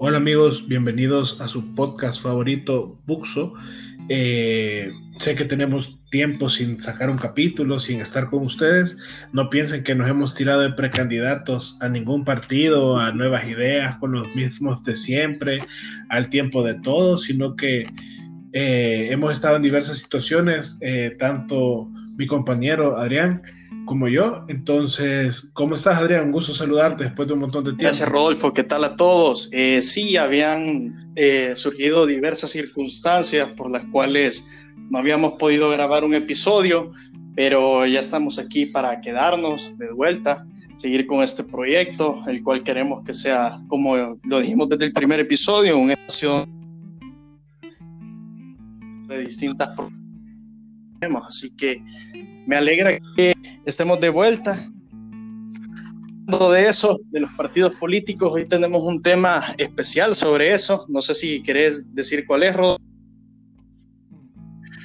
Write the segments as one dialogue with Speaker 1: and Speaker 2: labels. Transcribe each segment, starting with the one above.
Speaker 1: Hola amigos, bienvenidos a su podcast favorito, Buxo. Eh, sé que tenemos tiempo sin sacar un capítulo, sin estar con ustedes. No piensen que nos hemos tirado de precandidatos a ningún partido, a nuevas ideas, con los mismos de siempre, al tiempo de todos, sino que eh, hemos estado en diversas situaciones, eh, tanto mi compañero Adrián como yo. Entonces, ¿cómo estás, Adrián? Un gusto saludarte después de un montón de tiempo.
Speaker 2: Gracias, Rodolfo. ¿Qué tal a todos? Eh, sí, habían eh, surgido diversas circunstancias por las cuales no habíamos podido grabar un episodio, pero ya estamos aquí para quedarnos de vuelta, seguir con este proyecto, el cual queremos que sea, como lo dijimos desde el primer episodio, una estación de distintas Así que me alegra que estemos de vuelta. De eso, de los partidos políticos, hoy tenemos un tema especial sobre eso. No sé si querés decir cuál es, Rodolfo.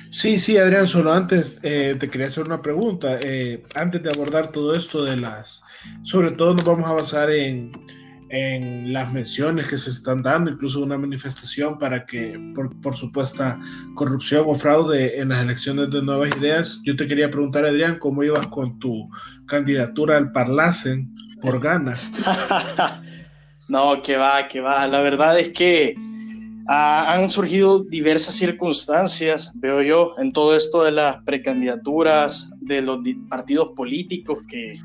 Speaker 1: Sí, sí, Adrián, solo antes eh, te quería hacer una pregunta. Eh, antes de abordar todo esto de las, sobre todo nos vamos a basar en, en las menciones que se están dando, incluso una manifestación para que por, supuesta corrupción o fraude en las elecciones de nuevas ideas. Yo te quería preguntar, Adrián, ¿cómo ibas con tu candidatura al Parlacen por Gana?
Speaker 2: no, que va, que va. La verdad es que ah, han surgido diversas circunstancias, veo yo, en todo esto de las precandidaturas de los partidos políticos que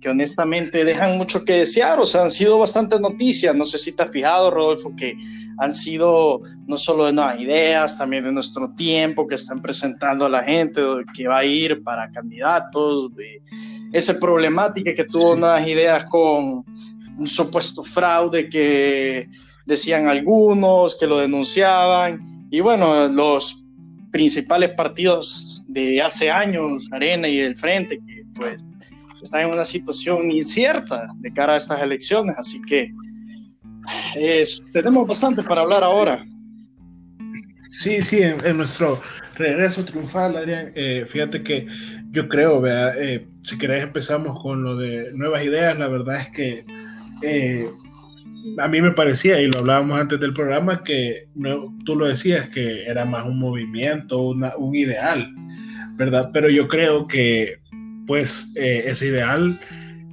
Speaker 2: que honestamente dejan mucho que desear, o sea, han sido bastantes noticias, no sé si te has fijado, Rodolfo, que han sido no solo de nuevas ideas, también de nuestro tiempo, que están presentando a la gente que va a ir para candidatos, de esa problemática que tuvo nuevas ideas con un supuesto fraude que decían algunos, que lo denunciaban, y bueno, los principales partidos de hace años, Arena y el Frente, que pues está en una situación incierta de cara a estas elecciones, así que tenemos bastante para hablar ahora.
Speaker 1: Sí, sí, en, nuestro regreso triunfal, Adrián, eh, fíjate que yo creo, eh, si querés empezamos con lo de nuevas ideas, la verdad es que eh, a mí me parecía, y lo hablábamos antes del programa, que tú lo decías, que era más un movimiento, un ideal, ¿verdad? Pero yo creo que pues eh, es ideal.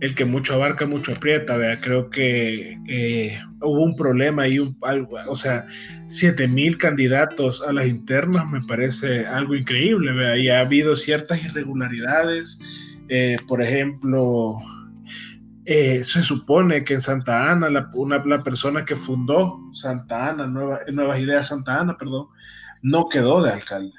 Speaker 1: El que mucho abarca, mucho aprieta. Creo que eh, hubo un problema y un, algo, o sea, 7000 candidatos a las internas me parece algo increíble, ¿vea? Y ha habido ciertas irregularidades, eh, por ejemplo, se supone que en Santa Ana, la, una, la persona que fundó Santa Ana, Nueva, Nuevas Ideas Santa Ana, perdón, no quedó de alcalde,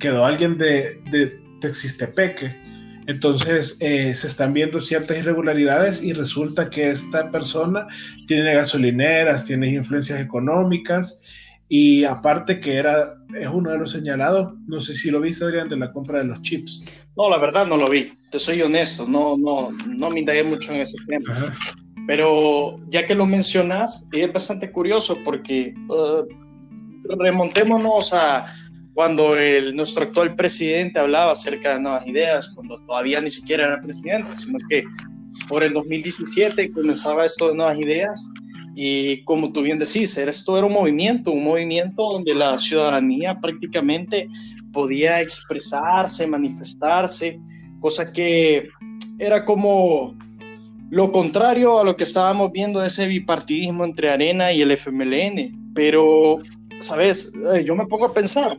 Speaker 1: quedó alguien de, de Texistepeque entonces eh, se están viendo ciertas irregularidades y resulta que esta persona tiene gasolineras, tiene influencias económicas y aparte que era, es uno de los señalados, no sé si lo viste Adrián, de la compra de los chips.
Speaker 2: No, la verdad no lo vi, te soy honesto, no, no, no me indagué mucho en ese tema. Pero ya que lo mencionas, es bastante curioso porque uh, remontémonos a cuando el, nuestro actual presidente hablaba acerca de nuevas ideas, cuando todavía ni siquiera era presidente, sino que por el 2017 comenzaba esto de nuevas ideas y como tú bien decís, esto era un movimiento, un movimiento donde la ciudadanía prácticamente podía expresarse, manifestarse, cosa que era como lo contrario a lo que estábamos viendo de ese bipartidismo entre Arena y el FMLN. Pero, ¿sabes? Eh, yo me pongo a pensar,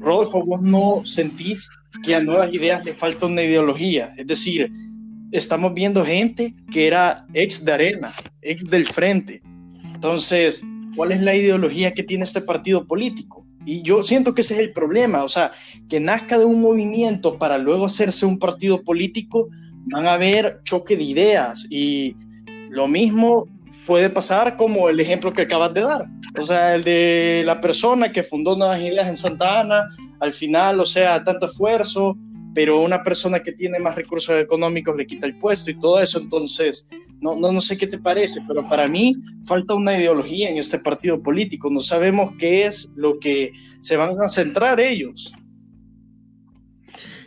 Speaker 2: Rodolfo, vos no sentís que a nuevas ideas le falta una ideología. Es decir, estamos viendo gente que era ex de Arena, ex del Frente. Entonces, ¿cuál es la ideología que tiene este partido político? Y yo siento que ese es el problema, o sea, que nazca de un movimiento para luego hacerse un partido político, van a haber choque de ideas y lo mismo puede pasar como el ejemplo que acabas de dar. O sea, el de la persona que fundó Nuevas Ideas en Santa Ana, al final, o sea, tanto esfuerzo, pero una persona que tiene más recursos económicos le quita el puesto y todo eso. Entonces, no, no, no sé qué te parece, pero para mí falta una ideología en este partido político. No sabemos qué es lo que se van a centrar ellos.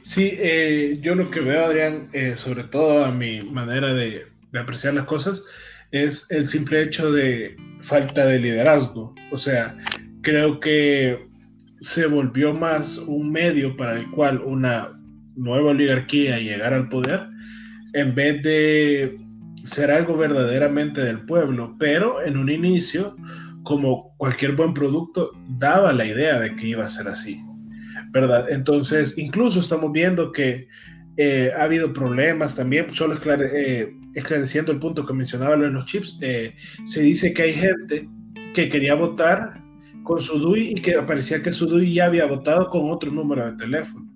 Speaker 1: Sí, eh, yo lo que veo, Adrián, eh, sobre todo a mi manera de, de apreciar las cosas, es el simple hecho de falta de liderazgo. O sea, creo que se volvió más un medio para el cual una nueva oligarquía llegara al poder en vez de ser algo verdaderamente del pueblo, pero en un inicio, como cualquier buen producto, daba la idea de que iba a ser así, ¿verdad? Entonces, incluso estamos viendo que eh, ha habido problemas también, solo eh, esclareciendo el punto que mencionaba en los chips, eh, se dice que hay gente que quería votar con su DUI y que parecía que su DUI ya había votado con otro número de teléfono.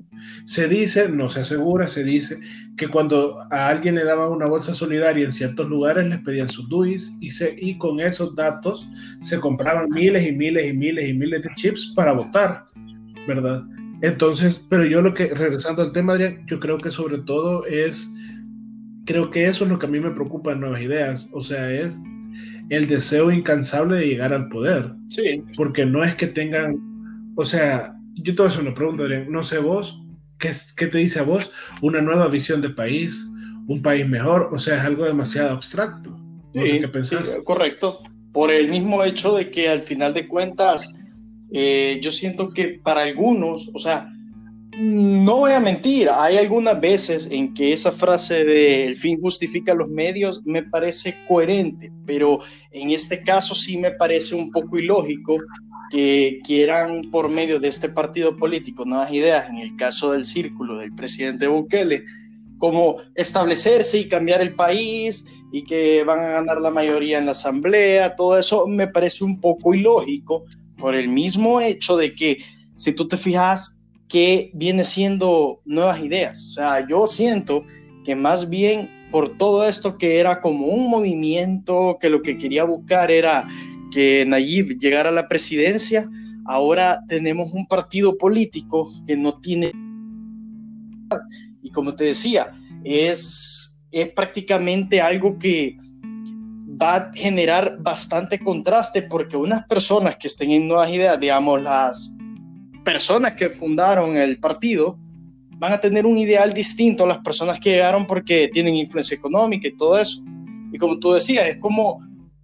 Speaker 1: Se dice, no se asegura, se dice que cuando a alguien le daban una bolsa solidaria en ciertos lugares les pedían sus DUIs y, y con esos datos se compraban miles y miles y miles y miles de chips para votar, ¿verdad? Entonces, pero yo lo que, regresando al tema, Adrián, yo creo que sobre todo es, creo que eso es lo que a mí me preocupa en Nuevas Ideas, o sea, es el deseo incansable de llegar al poder.
Speaker 2: Sí.
Speaker 1: Porque no es que tengan, o sea, yo te voy a hacer una pregunta, Adrián, no sé vos, ¿qué, ¿qué te dice a vos una nueva visión de país, un país mejor? O sea, es algo demasiado abstracto. No sé qué pensás.
Speaker 2: Sí, correcto. Por el mismo hecho de que al final de cuentas eh, yo siento que para algunos, o sea, no voy a mentir, hay algunas veces en que esa frase de el fin justifica los medios me parece coherente, pero en este caso sí me parece un poco ilógico que quieran por medio de este partido político nuevas ideas, en el caso del círculo del presidente Bukele, como establecerse y cambiar el país y que van a ganar la mayoría en la asamblea, todo eso me parece un poco ilógico por el mismo hecho de que si tú te fijas que viene siendo nuevas ideas, o sea, yo siento que más bien por todo esto que era como un movimiento que lo que quería buscar era que Nayib llegara a la presidencia, ahora tenemos un partido político que no tiene y como te decía, es, es prácticamente algo que va a generar bastante contraste porque unas personas que estén en nuevas ideas, digamos, las personas que fundaron el partido, van a tener un ideal distinto a las personas que llegaron porque tienen influencia económica y todo eso. Y como tú decías, es como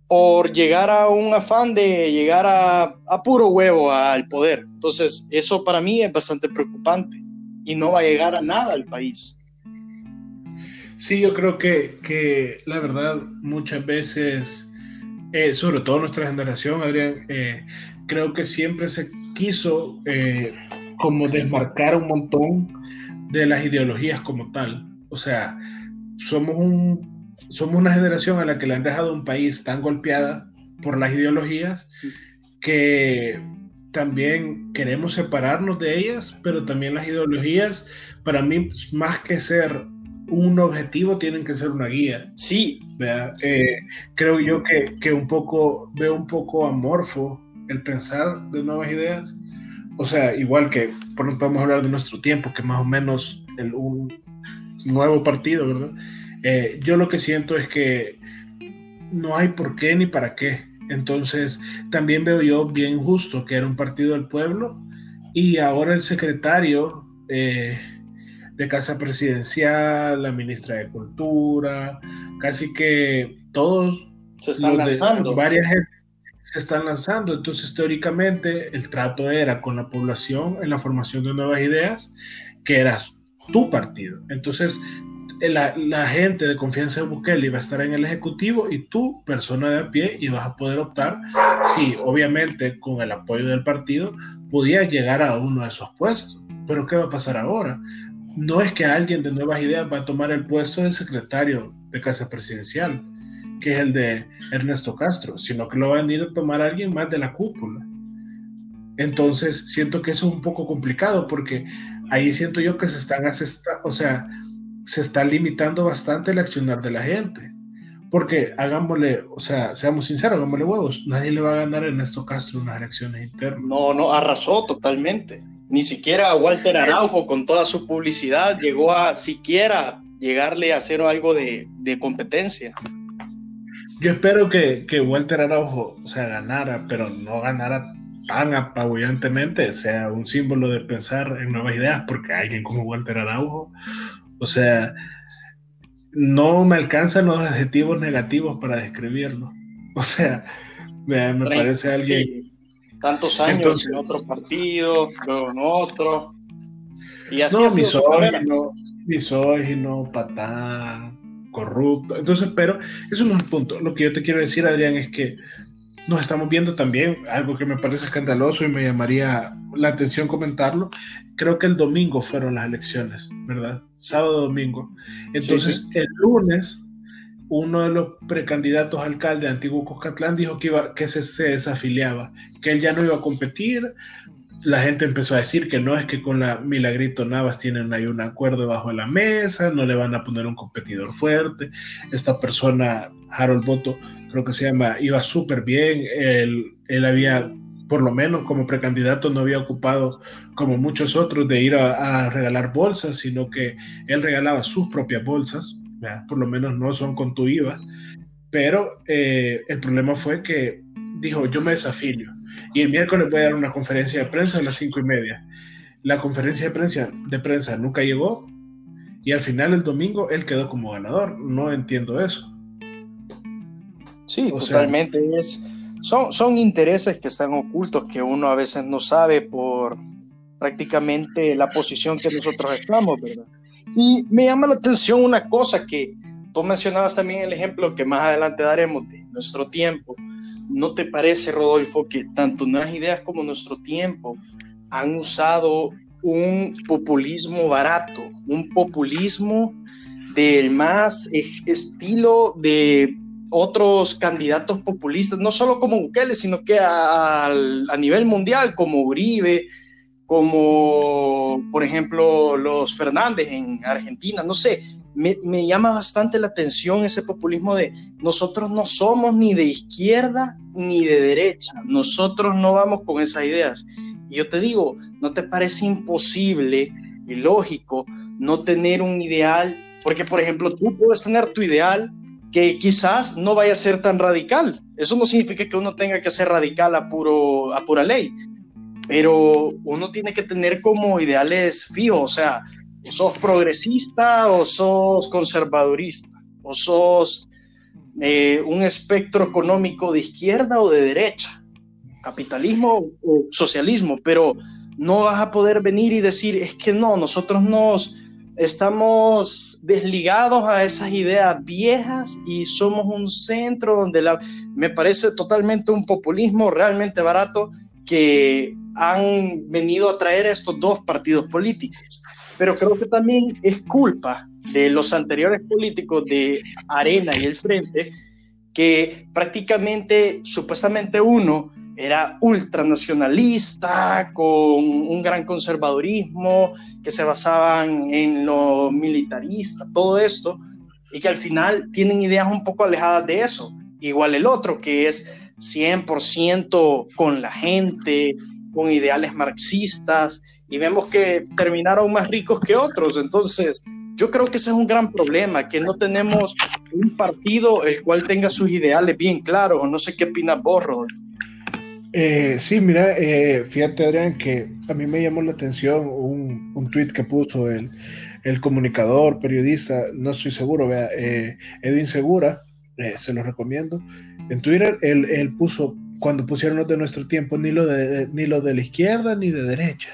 Speaker 2: por llegar a un afán de llegar a, a puro huevo al poder. Entonces, eso para mí es bastante preocupante y no va a llegar a nada al país.
Speaker 1: Sí, yo creo que, que la verdad muchas veces, eh, sobre todo nuestra generación, Adrián, eh, creo que siempre se quiso eh, como desmarcar un montón de las ideologías como tal. O sea, somos, un, somos una generación a la que le han dejado un país tan golpeada por las ideologías que también queremos separarnos de ellas, pero también las ideologías, para mí, más que ser un objetivo tienen que ser una guía.
Speaker 2: Sí.
Speaker 1: Eh, creo yo que, que, un poco, veo un poco amorfo el pensar de nuevas ideas. O sea, igual que pronto vamos a hablar de nuestro tiempo, que más o menos el, un nuevo partido, ¿verdad? Eh, yo lo que siento es que no hay por qué ni para qué. Entonces, también veo yo bien justo que era un partido del pueblo y ahora el secretario eh, de Casa Presidencial, la ministra de Cultura, casi que todos
Speaker 2: se están lanzando.
Speaker 1: varias se están lanzando. Entonces, teóricamente, el trato era con la población en la formación de nuevas ideas, que era tu partido. Entonces, la, gente de confianza de Bukele iba a estar en el Ejecutivo y tú, persona de a pie, ibas a poder optar, si obviamente con el apoyo del partido, podías llegar a uno de esos puestos. Pero ¿qué va a pasar ahora? no es que alguien de nuevas ideas va a tomar el puesto de secretario de Casa Presidencial, que es el de Ernesto Castro, sino que lo va a venir a tomar alguien más de la cúpula. Entonces, siento que eso es un poco complicado porque ahí siento yo que se están, o sea, se está limitando bastante el accionar de la gente. Porque hagámosle, o sea, seamos sinceros, hagámosle huevos, nadie le va a ganar a Ernesto Castro unas elecciones internas.
Speaker 2: No, no, arrasó totalmente. Ni siquiera Walter Araujo, con toda su publicidad, llegó a siquiera llegarle a hacer algo de, competencia.
Speaker 1: Yo espero que, que, Walter Araujo o sea, ganara, pero no ganara tan apabullantemente, sea un símbolo de pensar en nuevas ideas, porque alguien como Walter Araujo, o sea, no me alcanzan los adjetivos negativos para describirlo. O sea, me, parece alguien...
Speaker 2: Tantos años en otro partido, luego en otro.
Speaker 1: Y así no, misógino, misógino, patán, corrupto. Entonces, pero eso no es el punto. Lo que yo te quiero decir, Adrián, es que nos estamos viendo también, algo que me parece escandaloso y me llamaría la atención comentarlo, creo que el domingo fueron las elecciones, ¿verdad? Sábado, domingo. Entonces, el lunes, uno de los precandidatos alcalde antiguo Cuscatlán dijo que, iba, que se, desafiliaba, que él ya no iba a competir, la gente empezó a decir que no es que con la Milagrito Navas tienen ahí un acuerdo debajo de la mesa, no le van a poner un competidor fuerte. Esta persona, Harold Boto, creo que se llama, iba súper bien. Él, él, había, por lo menos como precandidato, no había ocupado como muchos otros de ir a, regalar bolsas, sino que él regalaba sus propias bolsas, por lo menos no son con tu IVA. Pero eh, el problema fue que dijo, yo me desafío y el miércoles voy a dar una conferencia de prensa a las cinco y media. La conferencia de prensa, de prensa nunca llegó y al final el domingo él quedó como ganador. No entiendo eso.
Speaker 2: Sí, totalmente. es, son, son intereses que están ocultos que uno a veces no sabe por prácticamente la posición que nosotros estamos, ¿verdad? Y me llama la atención una cosa que tú mencionabas también el ejemplo que más adelante daremos de nuestro tiempo. ¿No te parece, Rodolfo, que tanto Nuevas Ideas como Nuestro Tiempo han usado un populismo barato, un populismo del más estilo de otros candidatos populistas, no solo como Bukele, sino que a, nivel mundial, como Uribe, como por ejemplo los Fernández en Argentina, no sé, me, llama bastante la atención ese populismo de nosotros no somos ni de izquierda ni de derecha, nosotros no vamos con esas ideas. Y yo te digo, ¿no te parece imposible y lógico no tener un ideal? Porque, por ejemplo, tú puedes tener tu ideal que quizás no vaya a ser tan radical. Eso no significa que uno tenga que ser radical a, puro, a pura ley, pero uno tiene que tener como ideales fijos, o sea, o sos progresista o sos conservadorista, o sos eh, un espectro económico de izquierda o de derecha, capitalismo o socialismo, pero no vas a poder venir y decir, es que no, nosotros nos estamos desligados a esas ideas viejas y somos un centro donde la, me parece totalmente un populismo realmente barato que han venido a traer estos dos partidos políticos pero creo que también es culpa de los anteriores políticos de Arena y el Frente, que prácticamente, supuestamente uno era ultranacionalista, con un gran conservadurismo, que se basaban en lo militarista, todo esto, y que al final tienen ideas un poco alejadas de eso. Igual el otro, que es 100% con la gente, con ideales marxistas y vemos que terminaron más ricos que otros. Entonces, yo creo que ese es un gran problema, que no tenemos un partido el cual tenga sus ideales bien claros. No sé qué opinas vos, Rodolfo.
Speaker 1: Eh, sí, mira, eh, fíjate Adrián que a mí me llamó la atención un, un tweet que puso el, el, comunicador, periodista, no estoy seguro, vea, eh, Edwin Segura, eh, se lo recomiendo. En Twitter él, él puso cuando pusieron los de nuestro tiempo, ni lo de, ni lo de la izquierda ni de derecha.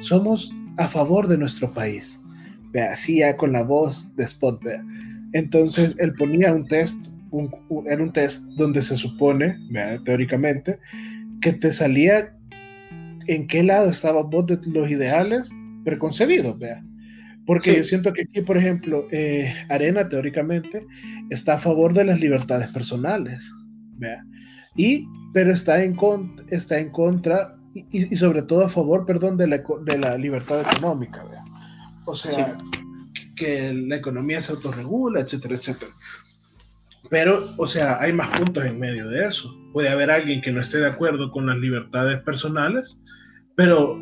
Speaker 1: Somos a favor de nuestro país. Vea, así ya con la voz de Spot, vea. Entonces él ponía un test, un, era un test donde se supone, vea, teóricamente, que te salía en qué lado estaba vos de los ideales preconcebidos, vea. Porque yo siento que aquí, por ejemplo, eh, Arena teóricamente está a favor de las libertades personales, vea. Y pero está en, está en contra y, sobre todo a favor, perdón, de la, de la libertad económica. O sea, que la economía se autorregula, etcétera, etcétera. Pero, o sea, hay más puntos en medio de eso. Puede haber alguien que no esté de acuerdo con las libertades personales, pero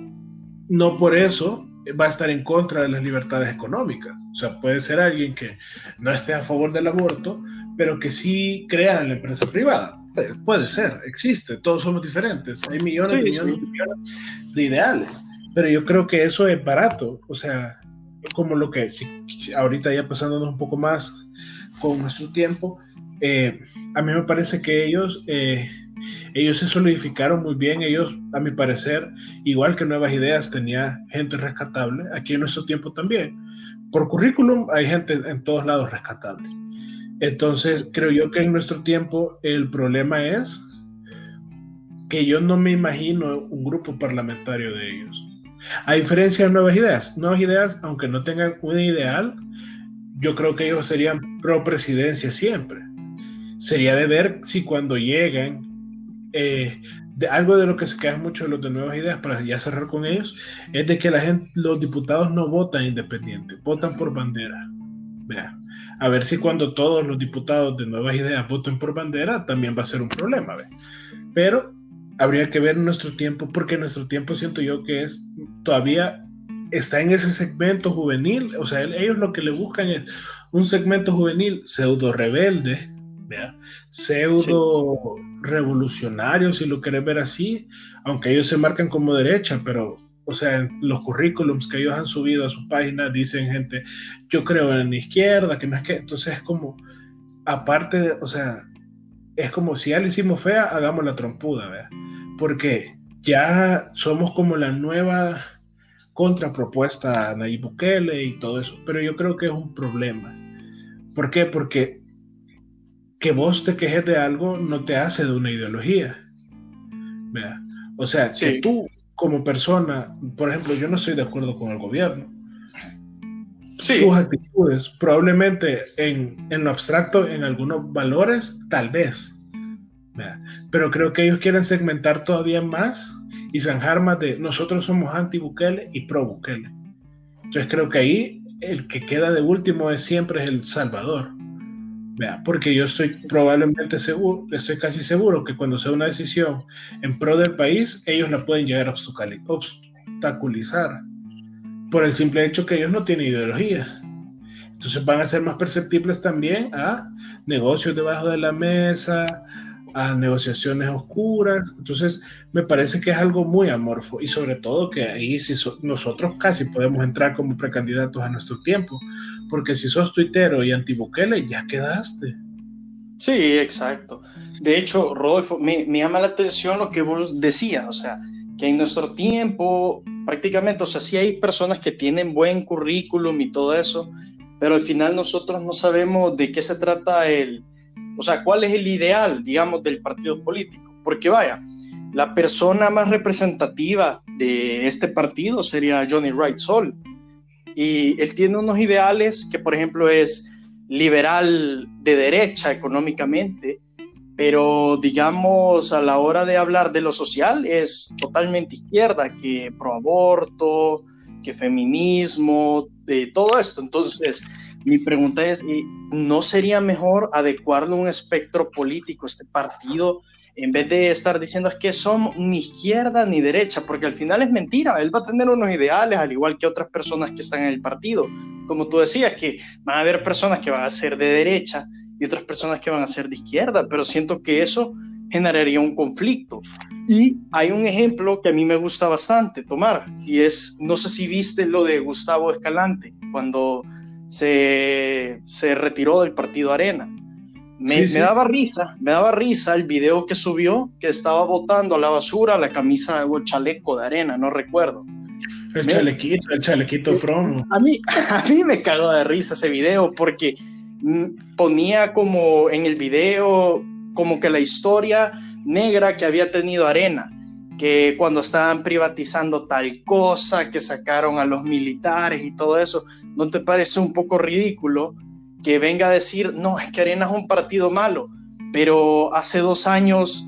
Speaker 1: no por eso va a estar en contra de las libertades económicas. O sea, puede ser alguien que no esté a favor del aborto, pero que sí crea en la empresa privada. Puede ser, existe, todos somos diferentes. Hay millones, y millones, de ideales, pero yo creo que eso es barato. O sea, como lo que, si, ahorita ya pasándonos un poco más con nuestro tiempo, eh, a mí me parece que ellos, eh, ellos se solidificaron muy bien, ellos, a mi parecer, igual que Nuevas Ideas, tenía gente rescatable, aquí en nuestro tiempo también. Por currículum hay gente en todos lados rescatable. Entonces, creo yo que en nuestro tiempo el problema es que yo no me imagino un grupo parlamentario de ellos. A diferencia de nuevas ideas, nuevas ideas, aunque no tengan un ideal, yo creo que ellos serían pro presidencia siempre. Sería de ver si cuando llegan, eh, de algo de lo que se quedan mucho los de nuevas ideas, para ya cerrar con ellos, es de que la gente, los diputados no votan independiente, votan por bandera. Vea, a ver si cuando todos los diputados de nuevas ideas voten por bandera, también va a ser un problema. ¿ve? Pero habría que ver nuestro tiempo, porque nuestro tiempo siento yo que es todavía está en ese segmento juvenil, o sea, ellos lo que le buscan es un segmento juvenil pseudo rebelde, pseudo revolucionario, si lo querés ver así, aunque ellos se marcan como derecha, pero, o sea, en los currículums que ellos han subido a su página dicen gente, yo creo en la izquierda, que no es que, entonces es como, aparte, de, o sea, es como si ya le hicimos fea, hagamos la trompuda, ¿verdad? porque ya somos como la nueva contrapropuesta a Nayib Bukele y todo eso, pero yo creo que es un problema. ¿Por qué? Porque que vos te quejes de algo no te hace de una ideología. O sea, que tú como persona, por ejemplo, yo no estoy de acuerdo con el gobierno. Sus actitudes, probablemente en, en lo abstracto, en algunos valores, tal vez, pero creo que ellos quieren segmentar todavía más y zanjar más de nosotros somos anti-Bukele y pro-Bukele. Entonces creo que ahí el que queda de último es siempre El Salvador. Porque yo estoy probablemente seguro, estoy casi seguro que cuando sea una decisión en pro del país, ellos la pueden llegar a obstaculizar por el simple hecho que ellos no tienen ideología. Entonces van a ser más perceptibles también a negocios debajo de la mesa, a negociaciones oscuras. Entonces, me parece que es algo muy amorfo y sobre todo que ahí si nosotros casi podemos entrar como precandidatos a nuestro tiempo, porque si sos tuitero y antibukele, ya quedaste.
Speaker 2: Sí, exacto. De hecho, Rodolfo, me, me llama la atención lo que vos decías, o sea, que en nuestro tiempo prácticamente, o sea, sí hay personas que tienen buen currículum y todo eso, pero al final nosotros no sabemos de qué se trata el, o sea, ¿cuál es el ideal, digamos, del partido político? Porque vaya, la persona más representativa de este partido sería Johnny Wright Sol. Y él tiene unos ideales que, por ejemplo, es liberal de derecha económicamente, pero digamos a la hora de hablar de lo social es totalmente izquierda, que pro aborto, que feminismo, de todo esto. Entonces, mi pregunta es, ¿no sería mejor adecuarlo a un espectro político, este partido, en vez de estar diciendo es que son ni izquierda ni derecha? Porque al final es mentira, él va a tener unos ideales, al igual que otras personas que están en el partido. Como tú decías, que van a haber personas que van a ser de derecha y otras personas que van a ser de izquierda, pero siento que eso generaría un conflicto. Y hay un ejemplo que a mí me gusta bastante tomar, y es, no sé si viste lo de Gustavo Escalante, cuando se, se retiró del partido Arena. Me, daba risa, me daba risa el video que subió, que estaba botando a la basura la camisa o el chaleco de arena, no recuerdo.
Speaker 1: El chalequito, el chalequito eh, promo.
Speaker 2: A mí, a mí me cagó de risa ese video porque ponía como en el video como que la historia negra que había tenido Arena que cuando estaban privatizando tal cosa, que sacaron a los militares y todo eso, ¿no te parece un poco ridículo que venga a decir, no, es que Arena es un partido malo, pero hace dos años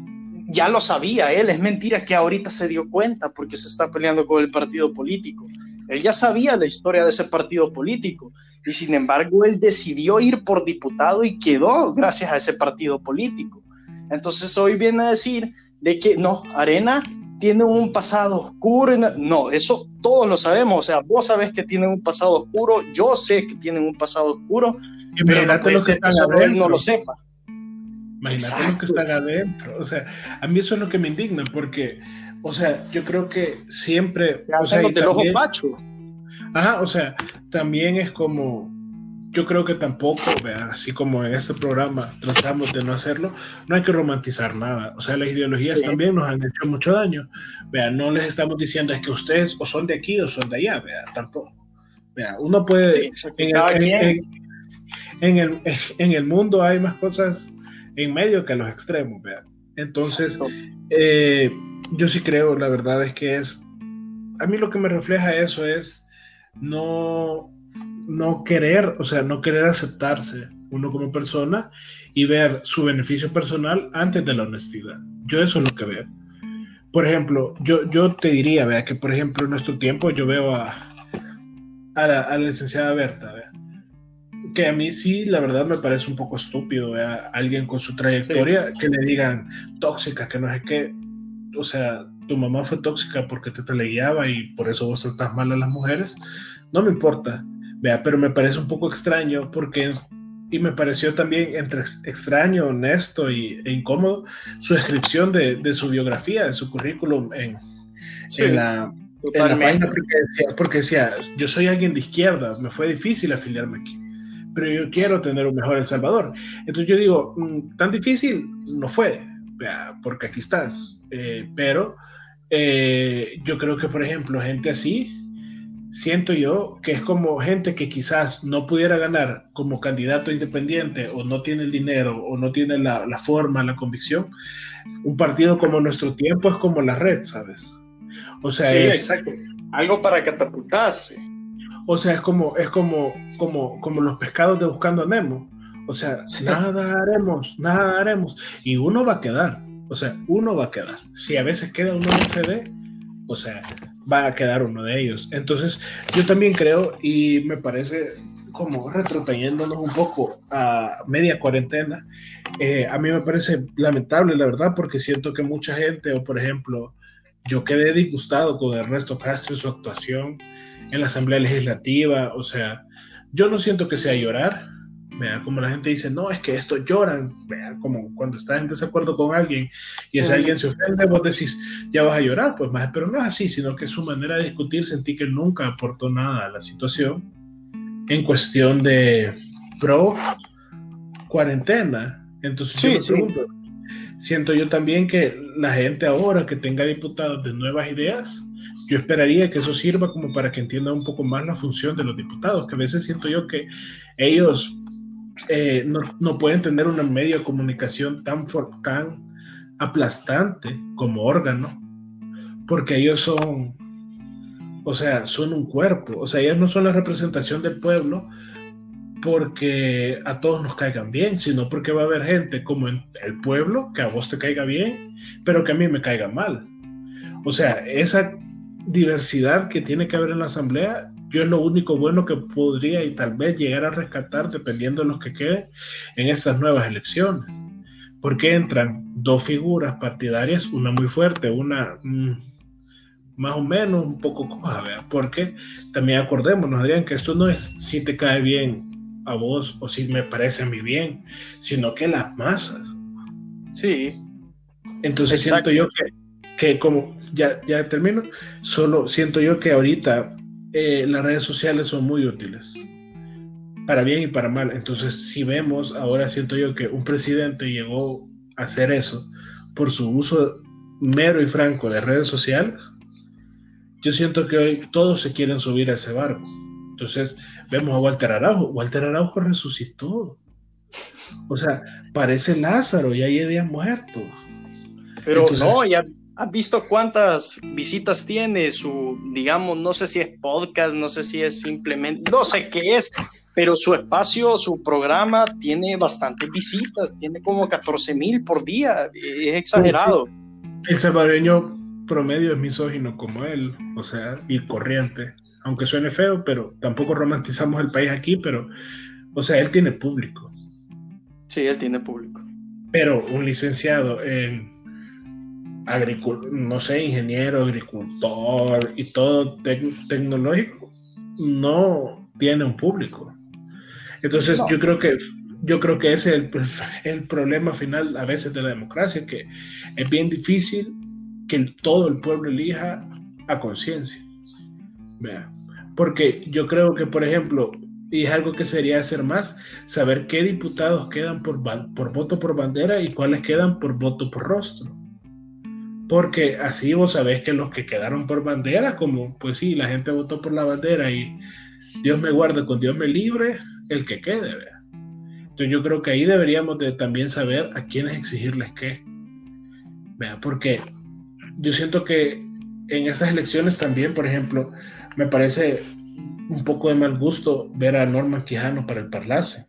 Speaker 2: ya lo sabía él, es mentira que ahorita se dio cuenta porque se está peleando con el partido político. Él ya sabía la historia de ese partido político y sin embargo él decidió ir por diputado y quedó gracias a ese partido político. Entonces hoy viene a decir de que no, Arena tiene un pasado oscuro. No, eso todos lo sabemos. O sea, vos sabés que tienen un pasado oscuro, yo sé que tienen un pasado oscuro, pero no lo que están adentro. no lo sepa.
Speaker 1: Imagínate lo que están adentro. O sea, a mí eso es lo que me indigna, porque, o sea, yo creo que siempre.
Speaker 2: O sea, del ojo pacho.
Speaker 1: Ajá, o sea, también es como, yo creo que tampoco, así como en este programa tratamos de no hacerlo, no hay que romantizar nada. O sea, las ideologías también nos han hecho mucho daño. Vea, no les estamos diciendo es que ustedes o son de aquí o son de allá, vea, tampoco. Vea, uno puede... en, el, en, el, mundo hay más cosas en medio que los extremos, vea. Entonces, eh, yo sí creo, la verdad es que es... A mí lo que me refleja eso es no no querer, o sea, no querer aceptarse uno como persona y ver su beneficio personal antes de la honestidad. Yo eso es lo que veo. Por ejemplo, yo, yo te diría, vea, que por ejemplo en nuestro tiempo yo veo a, a, la, licenciada Berta, vea, que a mí sí, la verdad me parece un poco estúpido, vea, alguien con su trayectoria que le digan tóxica, que no sé qué, o sea, tu mamá fue tóxica porque te teleguiaba y por eso vos tratás mal a las mujeres, no me importa Vea, pero me parece un poco extraño porque, y me pareció también entre extraño, honesto y, e incómodo su descripción de, de, su biografía, de su currículum en, en la, página, porque decía, porque decía, yo soy alguien de izquierda, me fue difícil afiliarme aquí, pero yo quiero tener un mejor El Salvador. Entonces yo digo, mm, tan difícil no fue, vea, porque aquí estás, eh, pero eh, yo creo que, por ejemplo, gente así, siento yo que es como gente que quizás no pudiera ganar como candidato independiente o no tiene el dinero o no tiene la, forma, la convicción. Un partido como nuestro tiempo es como la red, ¿sabes?
Speaker 2: O sea, sí, exacto. Algo para catapultarse.
Speaker 1: O sea, es como, es como, como, como los pescados de Buscando a Nemo. O sea, nada haremos, nada haremos. Y uno va a quedar. O sea, uno va a quedar. Si a veces queda uno en CD, o sea, va a quedar uno de ellos. Entonces, yo también creo y me parece como retrotrayéndonos un poco a media cuarentena, eh, a mí me parece lamentable, la verdad, porque siento que mucha gente, o por ejemplo, yo quedé disgustado con Ernesto Castro y su actuación en la Asamblea Legislativa, o sea, yo no siento que sea llorar, Vea, como la gente dice, no, es que esto lloran, vea, como cuando estás en desacuerdo con alguien y ese alguien se ofende, vos decís, ya vas a llorar, pues más, pero no es así, sino que su manera de discutir sentí que nunca aportó nada a la situación en cuestión de pro cuarentena. Entonces yo me pregunto, siento yo también que la gente ahora que tenga diputados de nuevas ideas, yo esperaría que eso sirva como para que entienda un poco más la función de los diputados, que a veces siento yo que ellos eh, no, pueden tener un medio de comunicación tan, tan aplastante como órgano, porque ellos son, o sea, son un cuerpo, o sea, ellos no son la representación del pueblo porque a todos nos caigan bien, sino porque va a haber gente como en el pueblo que a vos te caiga bien, pero que a mí me caiga mal. O sea, esa diversidad que tiene que haber en la asamblea yo es lo único bueno que podría y tal vez llegar a rescatar dependiendo de los que queden en estas nuevas elecciones. Porque entran dos figuras partidarias, una muy fuerte, una mm, más o menos un poco coja, ¿verdad? Porque también acordémonos, Adrián, que esto no es si te cae bien a vos o si me parece a mí bien, sino que las masas.
Speaker 2: Sí.
Speaker 1: Entonces siento yo que, que como ya, ya termino, solo siento yo que ahorita eh, las redes sociales son muy útiles, para bien y para mal. Entonces, si vemos, ahora siento yo que un presidente llegó a hacer eso por su uso mero y franco de redes sociales, yo siento que hoy todos se quieren subir a ese barco. Entonces, vemos a Walter Araujo. Walter Araujo resucitó. O sea, parece Lázaro, y hay días muertos.
Speaker 2: Pero no, ya, ¿Has visto cuántas visitas tiene su, digamos, no sé si es podcast, no sé si es simplemente, no sé qué es, pero su espacio, su programa tiene bastantes visitas, tiene como 14 mil por día, es exagerado.
Speaker 1: El salvadoreño promedio es misógino como él, o sea, y corriente, aunque suene feo, pero tampoco romantizamos el país aquí, pero, o sea, él tiene público.
Speaker 2: Sí, él tiene público.
Speaker 1: Pero un licenciado en no sé, ingeniero, agricultor y todo tecnológico, no tiene un público. Entonces yo creo que yo creo que ese es el, el, problema final a veces de la democracia, que es bien difícil que todo el pueblo elija a conciencia. Porque yo creo que, por ejemplo, y es algo que sería hacer más, saber qué diputados quedan por, por voto por bandera y cuáles quedan por voto por rostro. Porque así vos sabés que los que quedaron por bandera, como pues sí, la gente votó por la bandera y Dios me guarde, con Dios me libre, el que quede, ¿verdad? Entonces yo creo que ahí deberíamos de también saber a quiénes exigirles qué. ¿verdad? Porque yo siento que en esas elecciones también, por ejemplo, me parece un poco de mal gusto ver a Norma Quijano para el Parlace.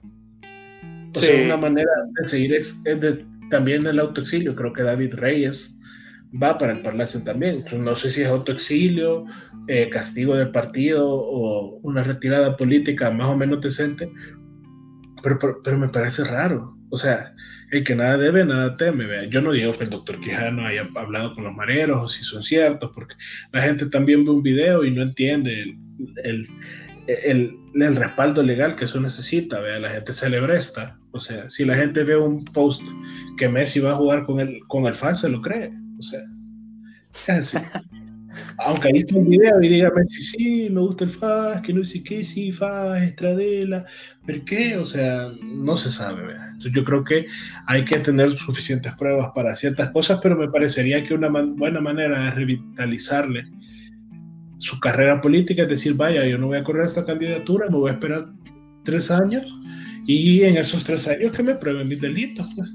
Speaker 1: O sea, una manera de seguir es de, también el autoexilio. Creo que David Reyes va para el Parlace también. no sé si es autoexilio, eh, castigo del partido o una retirada política más o menos decente, pero, pero, me parece raro. O sea, el que nada debe, nada teme. Vea. Yo no digo que el doctor Quijano haya hablado con los mareros o si son ciertos, porque la gente también ve un video y no entiende el, el, el, respaldo legal que eso necesita. Vea. La gente se le O sea, si la gente ve un post que Messi va a jugar con el, con el fan, se lo cree. O sea, Aunque ahí está el video y dígame si sí, me gusta el FAS, que no sé qué, sí, FAS, Estradela, ¿pero qué? O sea, no se sabe. Yo creo que hay que tener suficientes pruebas para ciertas cosas, pero me parecería que una buena manera de revitalizarle su carrera política es decir, vaya, yo no voy a correr esta candidatura, me voy a esperar tres años y en esos tres años que me prueben mis delitos. Pues.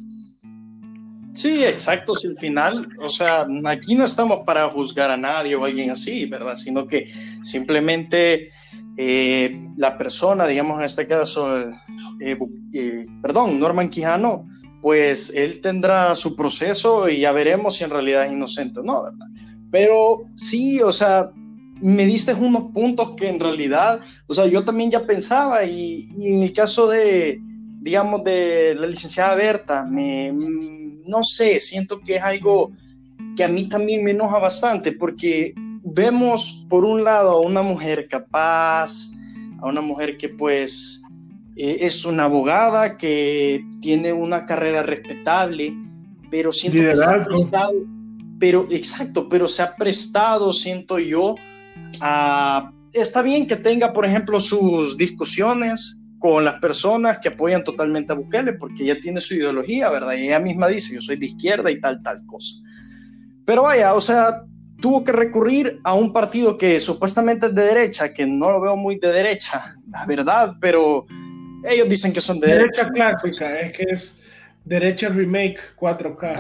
Speaker 2: Sí, exacto. Si al final, o sea, aquí no estamos para juzgar a nadie o a alguien así, ¿verdad? Sino que simplemente eh, la persona, digamos en este caso, eh, eh, perdón, Norman Quijano, pues él tendrá su proceso y ya veremos si en realidad es inocente o no, ¿verdad? Pero sí, o sea, me diste unos puntos que en realidad, o sea, yo también ya pensaba y, y en el caso de, digamos, de la licenciada Berta, me no sé, siento que es algo que a mí también me enoja bastante porque vemos por un lado a una mujer capaz, a una mujer que pues eh, es una abogada, que tiene una carrera respetable, pero siento que se ha prestado, pero exacto, pero se ha prestado, siento yo, a... Está bien que tenga, por ejemplo, sus discusiones, con las personas que apoyan totalmente a Bukele, porque ella tiene su ideología, ¿verdad? Y ella misma dice, yo soy de izquierda y tal, tal cosa. Pero vaya, o sea, tuvo que recurrir a un partido que supuestamente es de derecha, que no lo veo muy de derecha, la verdad, pero ellos dicen que son de
Speaker 1: derecha. Derecha clásica, es que es derecha remake 4K.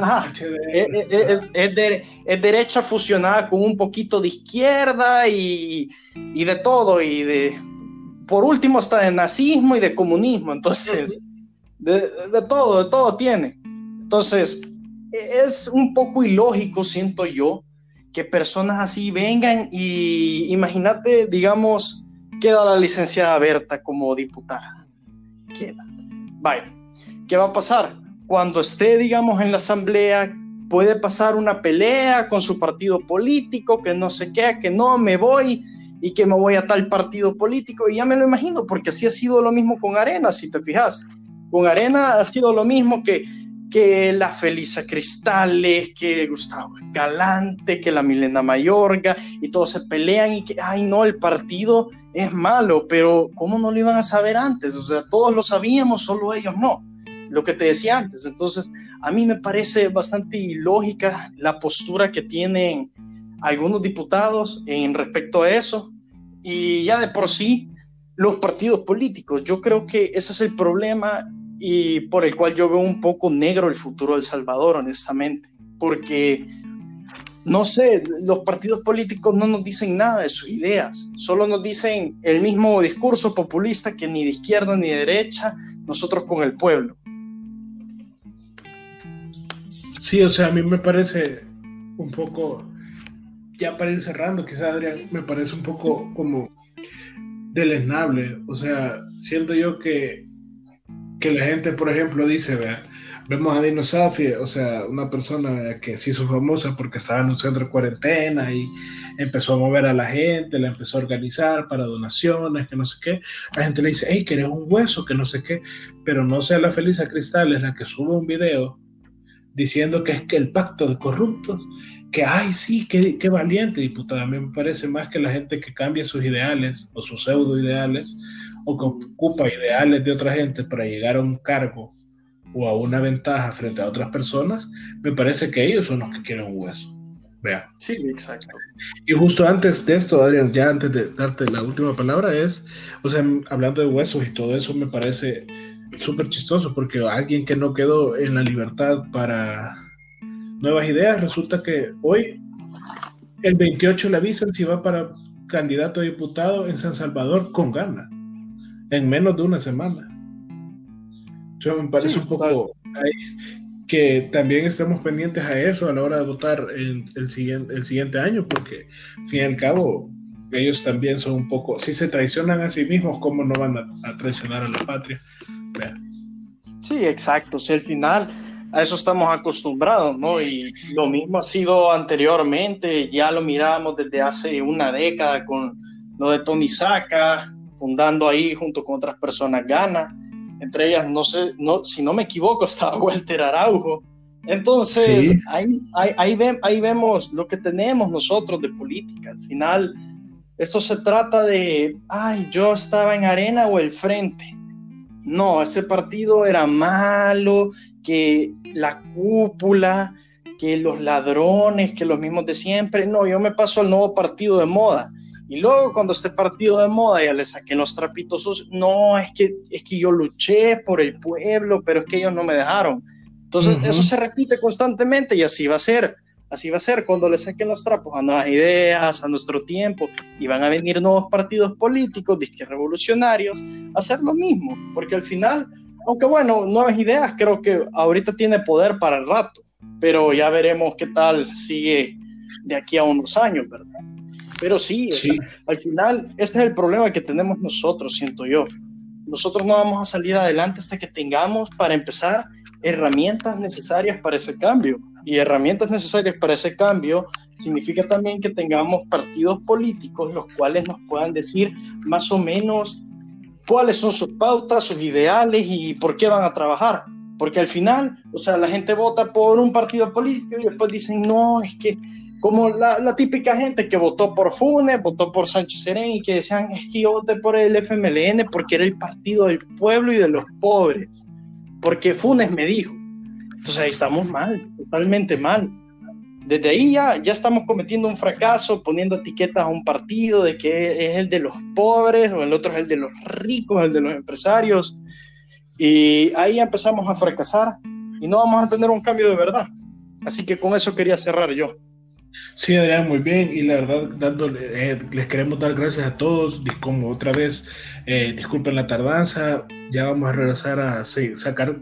Speaker 2: Es, derecha fusionada con un poquito de izquierda y, y de todo, y de por último está de nazismo y de comunismo, entonces, de, todo, de todo tiene. Entonces, es un poco ilógico, siento yo, que personas así vengan y imagínate, digamos, queda la licenciada Berta como diputada. Queda. Vaya, ¿qué va a pasar? Cuando esté, digamos, en la asamblea, puede pasar una pelea con su partido político, que no sé qué, que no, me voy, y que me voy a tal partido político, y ya me lo imagino, porque así ha sido lo mismo con Arena, si te fijas. Con Arena ha sido lo mismo que, que la Felisa Cristales, que Gustavo Galante, que la Milena Mayorga, y todos se pelean y que, ay no, el partido es malo, pero ¿cómo no lo iban a saber antes? O sea, todos lo sabíamos, solo ellos no. Lo que te decía antes. Entonces, a mí me parece bastante ilógica la postura que tienen algunos diputados en respecto a eso y ya de por sí los partidos políticos. Yo creo que ese es el problema y por el cual yo veo un poco negro el futuro de El Salvador, honestamente, porque no sé, los partidos políticos no nos dicen nada de sus ideas, solo nos dicen el mismo discurso populista que ni de izquierda ni de derecha, nosotros con el pueblo.
Speaker 1: Sí, o sea, a mí me parece un poco ya para ir cerrando, quizás Adrián, me parece un poco como deleznable. O sea, siento yo que, que la gente, por ejemplo, dice, vea, vemos a Dino Safi, o sea, una persona que se hizo famosa porque estaba en un centro de cuarentena y empezó a mover a la gente, la empezó a organizar para donaciones, que no sé qué. La gente le dice, hey, que eres un hueso, que no sé qué, pero no sea la Felisa Cristal es la que sube un video diciendo que es que el pacto de corruptos que, ay, sí, qué, qué valiente, diputada. A mí me parece más que la gente que cambia sus ideales o sus pseudo ideales o que ocupa ideales de otra gente para llegar a un cargo o a una ventaja frente a otras personas, me parece que ellos son los que quieren un hueso. Vea.
Speaker 2: Sí, exacto.
Speaker 1: Y justo antes de esto, Adrián, ya antes de darte la última palabra, es, o sea, hablando de huesos y todo eso, me parece súper chistoso porque alguien que no quedó en la libertad para nuevas ideas, resulta que hoy, el 28 le avisan si va para candidato a diputado en San Salvador con gana, en menos de una semana. Yo me parece un poco que también estemos pendientes a eso a la hora de votar el, el, siguiente, el siguiente año, porque, al fin y al cabo, ellos también son un poco, si se traicionan a sí mismos, ¿cómo no van a, traicionar a la patria?
Speaker 2: Sí, exacto. Si al final a eso estamos acostumbrados, ¿no? Y lo mismo ha sido anteriormente, ya lo miramos desde hace una década con lo de Tony Saca, fundando ahí junto con otras personas Gana entre ellas, no sé, no, si no me equivoco, estaba Walter Araujo. Entonces, ahí, ahí, ahí, vemos lo que tenemos nosotros de política. Al final, esto se trata de, ay, yo estaba en arena o el frente. No, ese partido era malo, que la cúpula, que los ladrones, que los mismos de siempre. No, yo me paso al nuevo partido de moda. Y luego cuando este partido de moda ya le saquen los trapitos no, es que, es que yo luché por el pueblo, pero es que ellos no me dejaron. Entonces eso se repite constantemente y así va a ser. Así va a ser cuando le saquen los trapos a nuevas ideas, a nuestro tiempo, y van a venir nuevos partidos políticos, disque revolucionarios, a hacer lo mismo, porque al final, aunque bueno, nuevas ideas creo que ahorita tiene poder para el rato, pero ya veremos qué tal sigue de aquí a unos años, ¿verdad? Pero sí, al final, este es el problema que tenemos nosotros, siento yo. Nosotros no vamos a salir adelante hasta que tengamos, para empezar, herramientas necesarias para ese cambio. Y herramientas necesarias para ese cambio significa también que tengamos partidos políticos los cuales nos puedan decir más o menos cuáles son sus pautas, sus ideales y por qué van a trabajar. Porque al final, o sea, la gente vota por un partido político y después dicen, no, es que como la, típica gente que votó por Funes, votó por Sánchez Serén y que decían, es que yo voté por el FMLN porque era el partido del pueblo y de los pobres, porque Funes me dijo. Entonces ahí estamos mal, totalmente mal. Desde ahí ya, ya estamos cometiendo un fracaso, poniendo etiquetas a un partido de que es el de los pobres o el otro es el de los ricos, el de los empresarios. Y ahí empezamos a fracasar y no vamos a tener un cambio de verdad. Así que con eso quería cerrar yo.
Speaker 1: Sí, Adrián, muy bien. Y la verdad, dándole, eh, les queremos dar gracias a todos. Como otra vez, eh, disculpen la tardanza. Ya vamos a regresar a sacar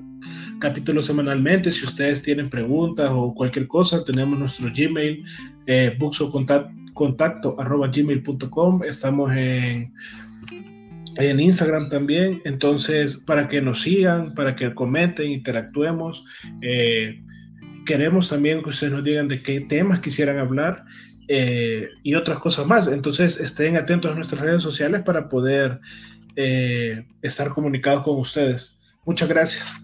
Speaker 1: capítulos semanalmente. Si ustedes tienen preguntas o cualquier cosa, tenemos nuestro Gmail, eh. Estamos en, en Instagram también. Entonces, para que nos sigan, para que comenten, interactuemos. Eh, queremos también que ustedes nos digan de qué temas quisieran hablar eh, y otras cosas más. Entonces estén atentos a nuestras redes sociales para poder eh, estar comunicados con ustedes. Muchas gracias.